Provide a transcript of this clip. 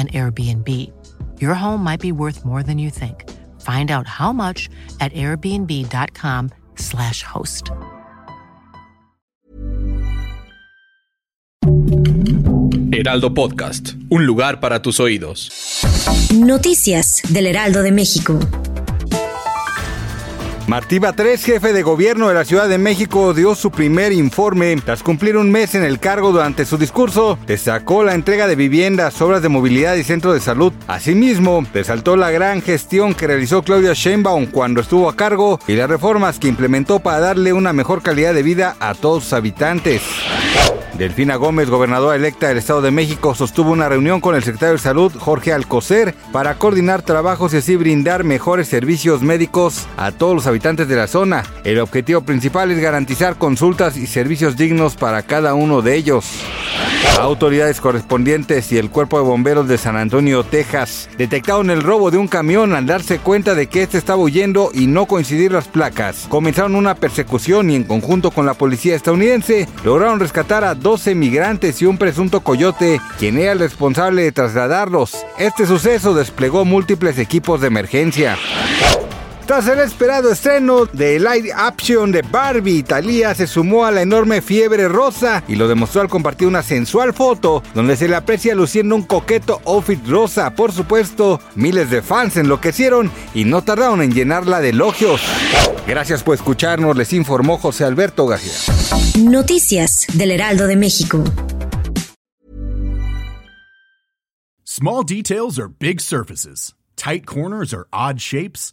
an Airbnb. Your home might be worth more than you think. Find out how much at airbnb.com/slash host. Heraldo Podcast, un lugar para tus oídos. Noticias del Heraldo de México. Martí Batres, jefe de gobierno de la Ciudad de México, dio su primer informe. Tras cumplir un mes en el cargo durante su discurso, destacó la entrega de viviendas, obras de movilidad y centro de salud. Asimismo, resaltó la gran gestión que realizó Claudia Sheinbaum cuando estuvo a cargo y las reformas que implementó para darle una mejor calidad de vida a todos sus habitantes. Delfina Gómez, gobernadora electa del Estado de México, sostuvo una reunión con el secretario de Salud, Jorge Alcocer, para coordinar trabajos y así brindar mejores servicios médicos a todos los habitantes de la zona. El objetivo principal es garantizar consultas y servicios dignos para cada uno de ellos. Autoridades correspondientes y el Cuerpo de Bomberos de San Antonio, Texas, detectaron el robo de un camión al darse cuenta de que este estaba huyendo y no coincidir las placas. Comenzaron una persecución y en conjunto con la policía estadounidense lograron rescatar a 12 migrantes y un presunto coyote, quien era el responsable de trasladarlos. Este suceso desplegó múltiples equipos de emergencia. Tras el esperado estreno de live action de Barbie, Thalía se sumó a la enorme fiebre rosa y lo demostró al compartir una sensual foto donde se le aprecia luciendo un coqueto outfit rosa. Por supuesto, miles de fans enloquecieron y no tardaron en llenarla de elogios. Gracias por escucharnos, les informó José Alberto García. Noticias del Heraldo de México. Small details are big surfaces. Tight corners are odd shapes.